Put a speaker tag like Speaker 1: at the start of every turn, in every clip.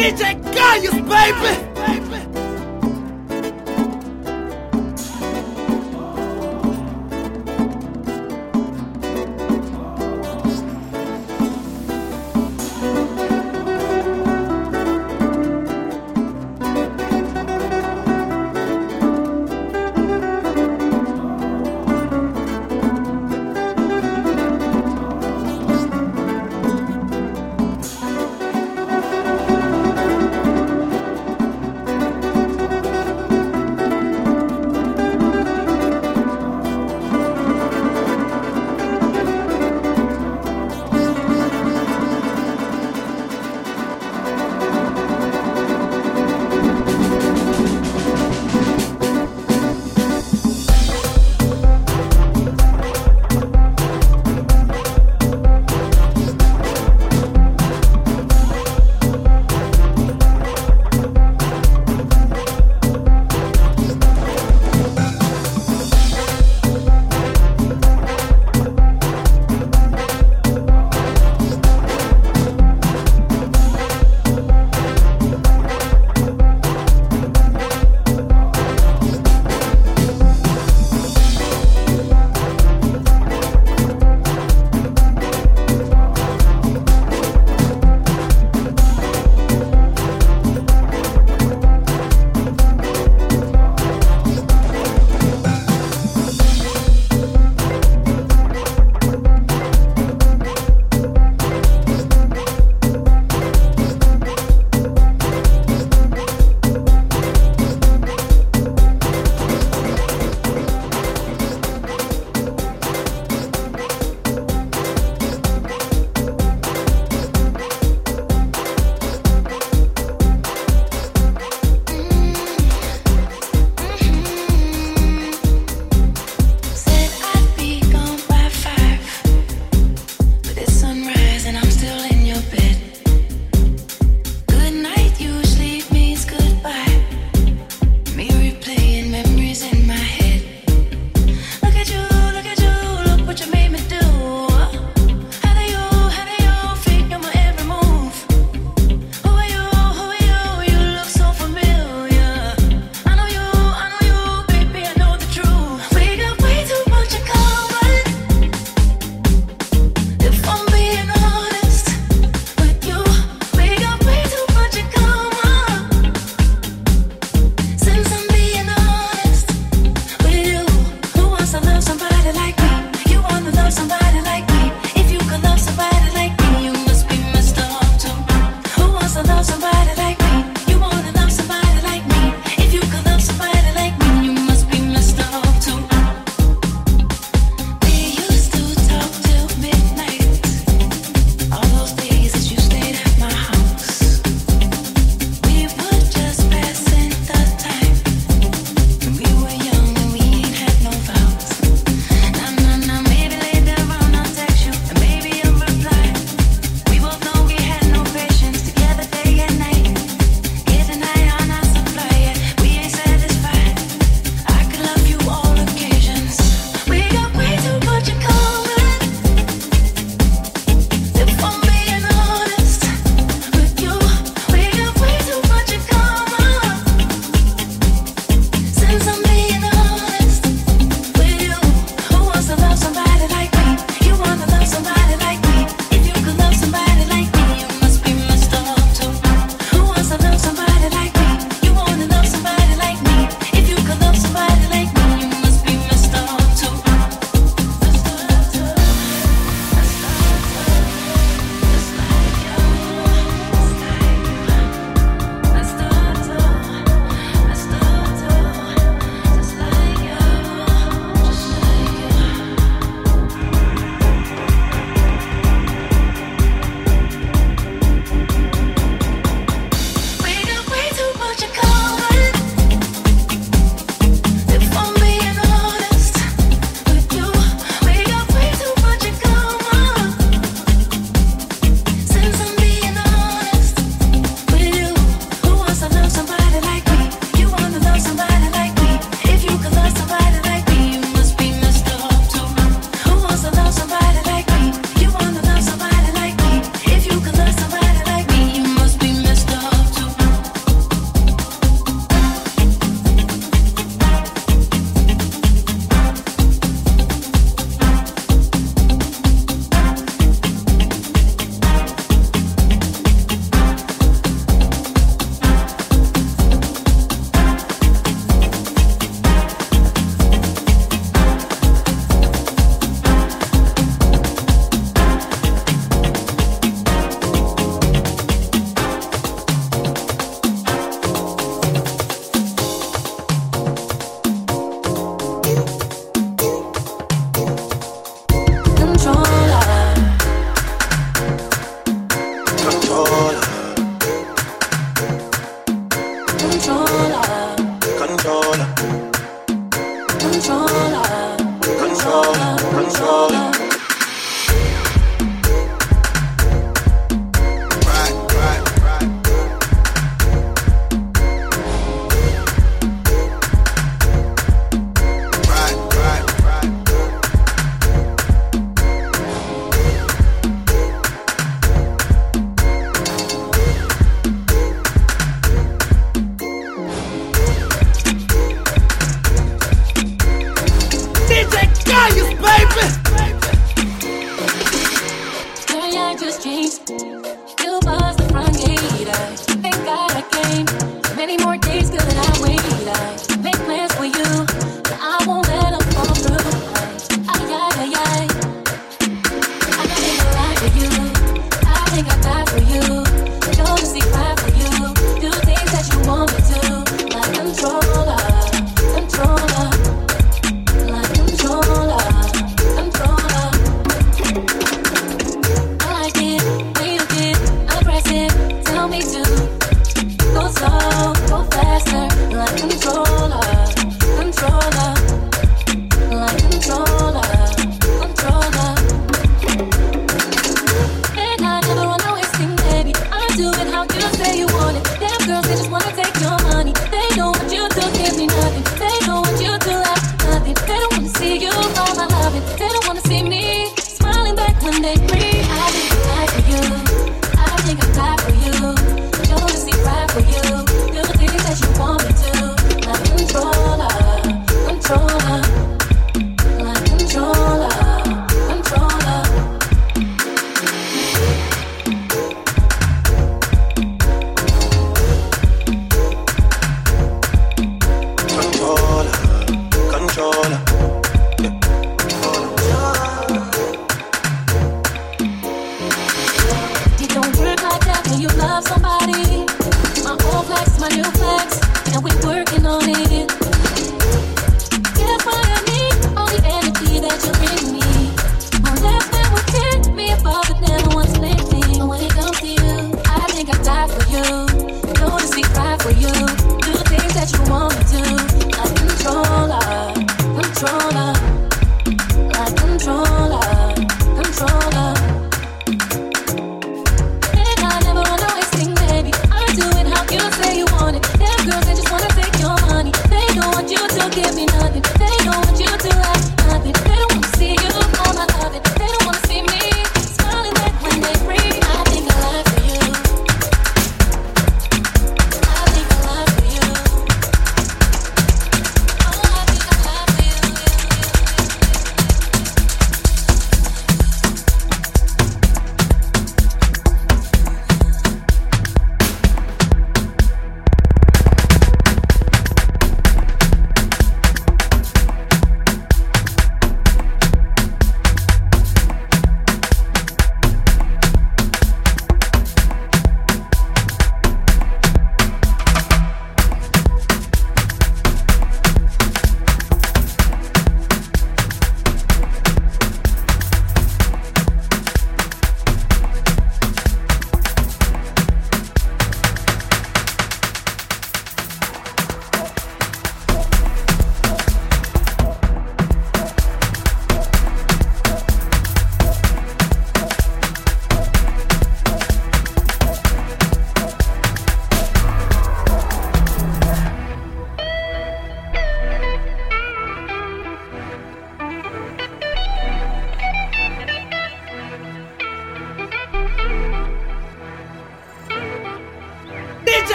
Speaker 1: DJ Kayus, baby.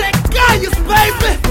Speaker 1: that guy is baby!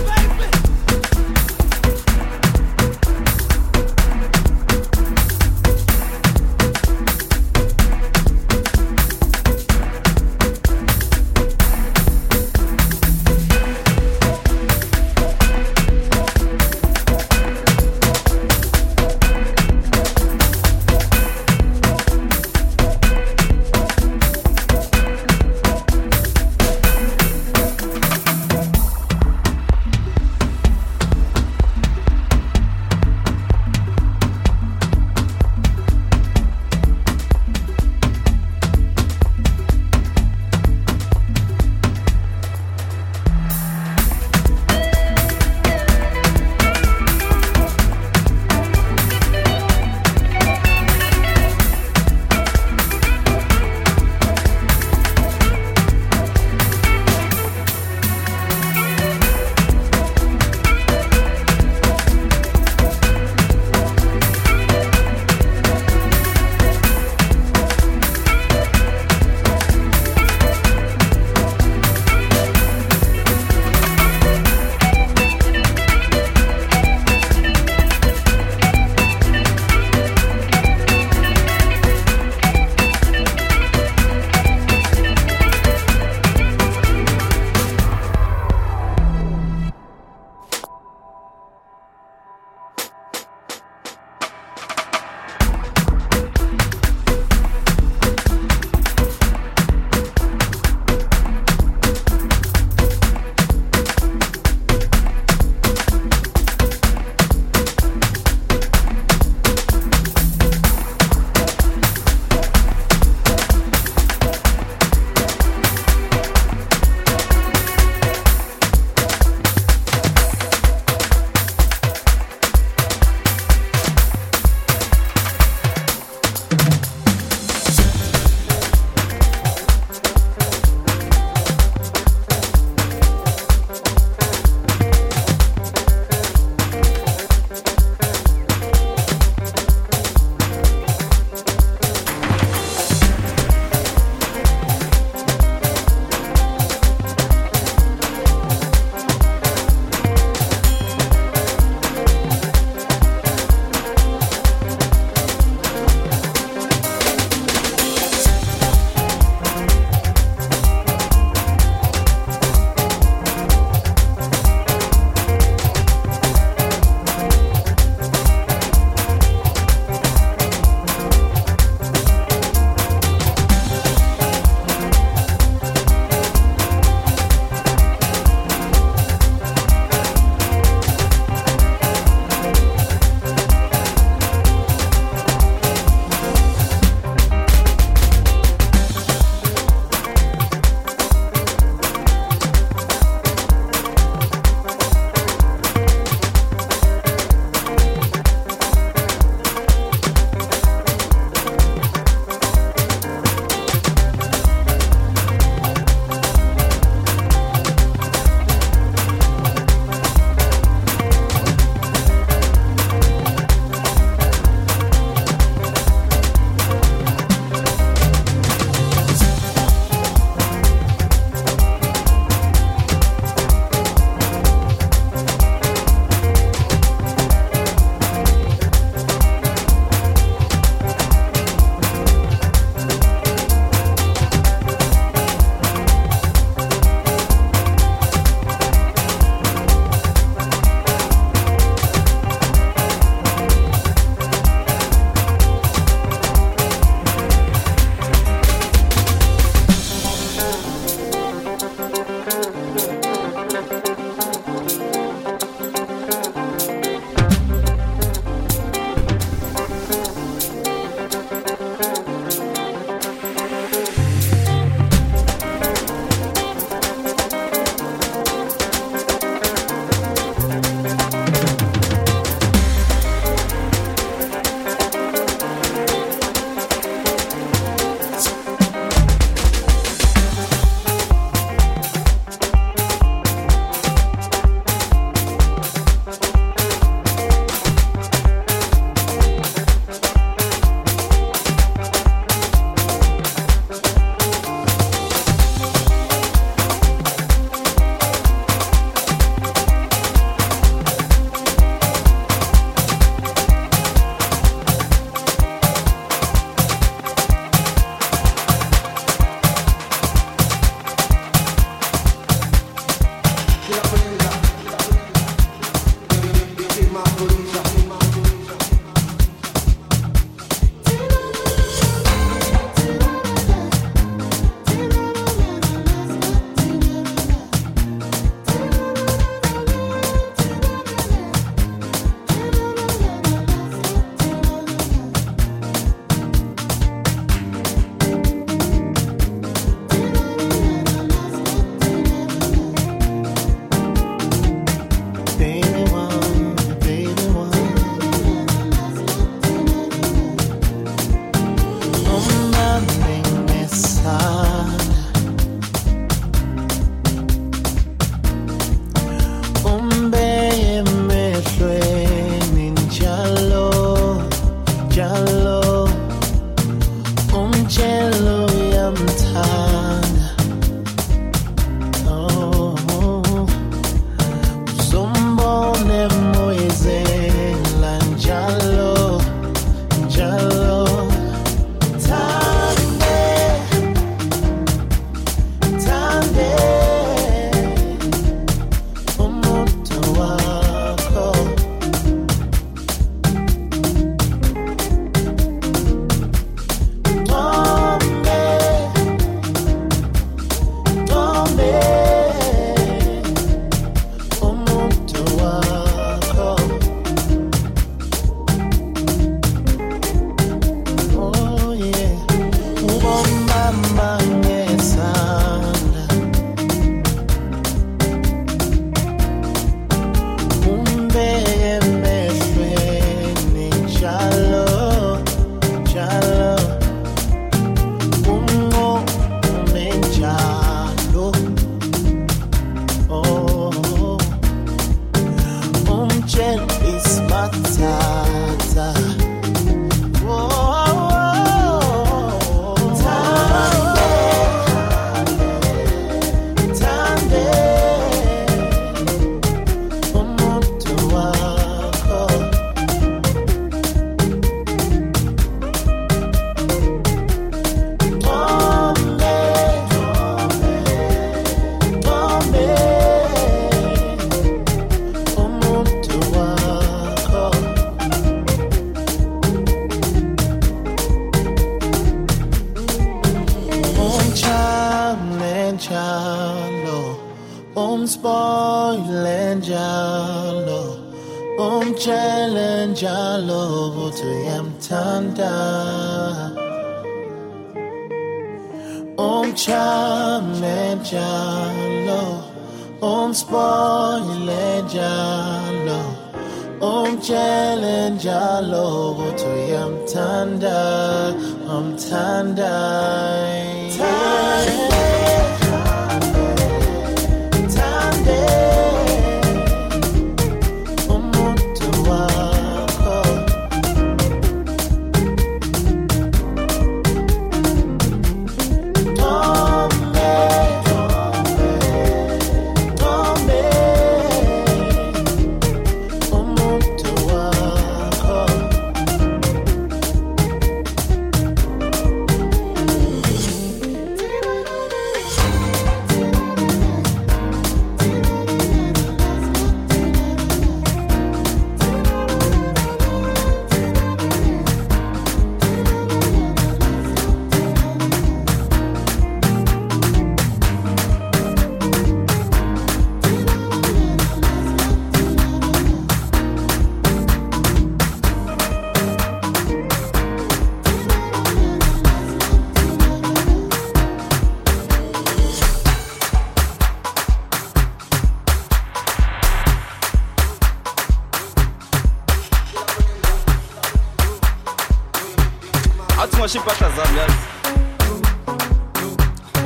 Speaker 2: ungashimpahla zami yazi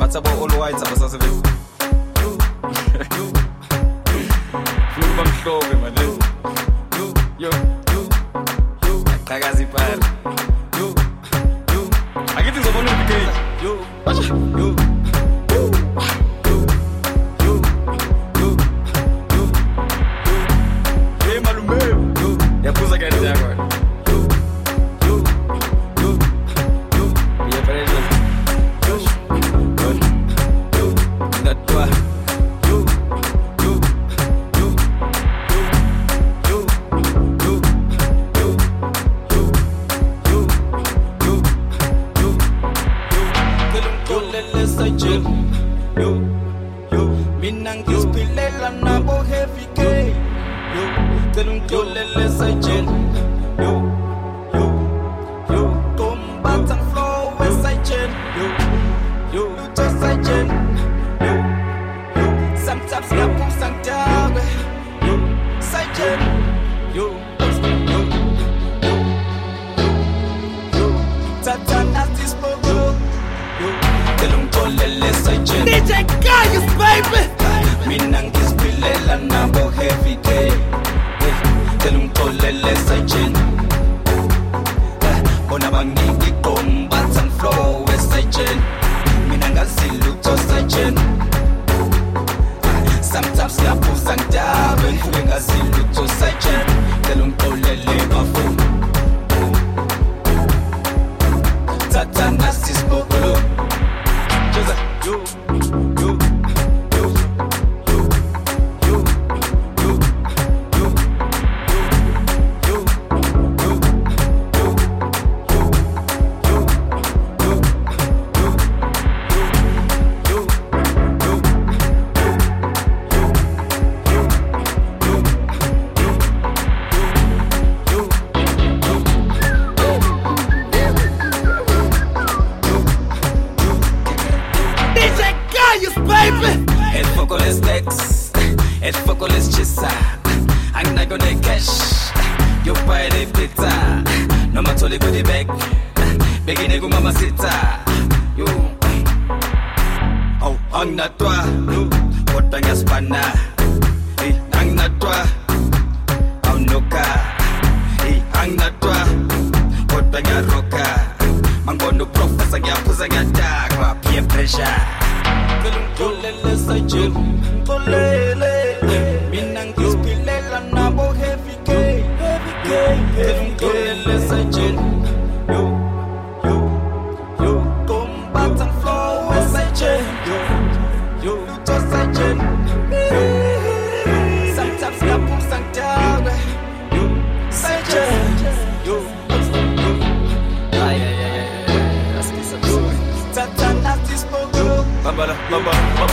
Speaker 2: bathi abo-all white abasasebenzi funa kuba mhlophe manje yo aqhakaza ipala akithi ngizobona ubikeyi You listen mina ngiziphilela nabo heavy game heavy game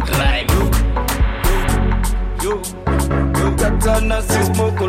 Speaker 2: drive. You, you, you got a nasty smoke,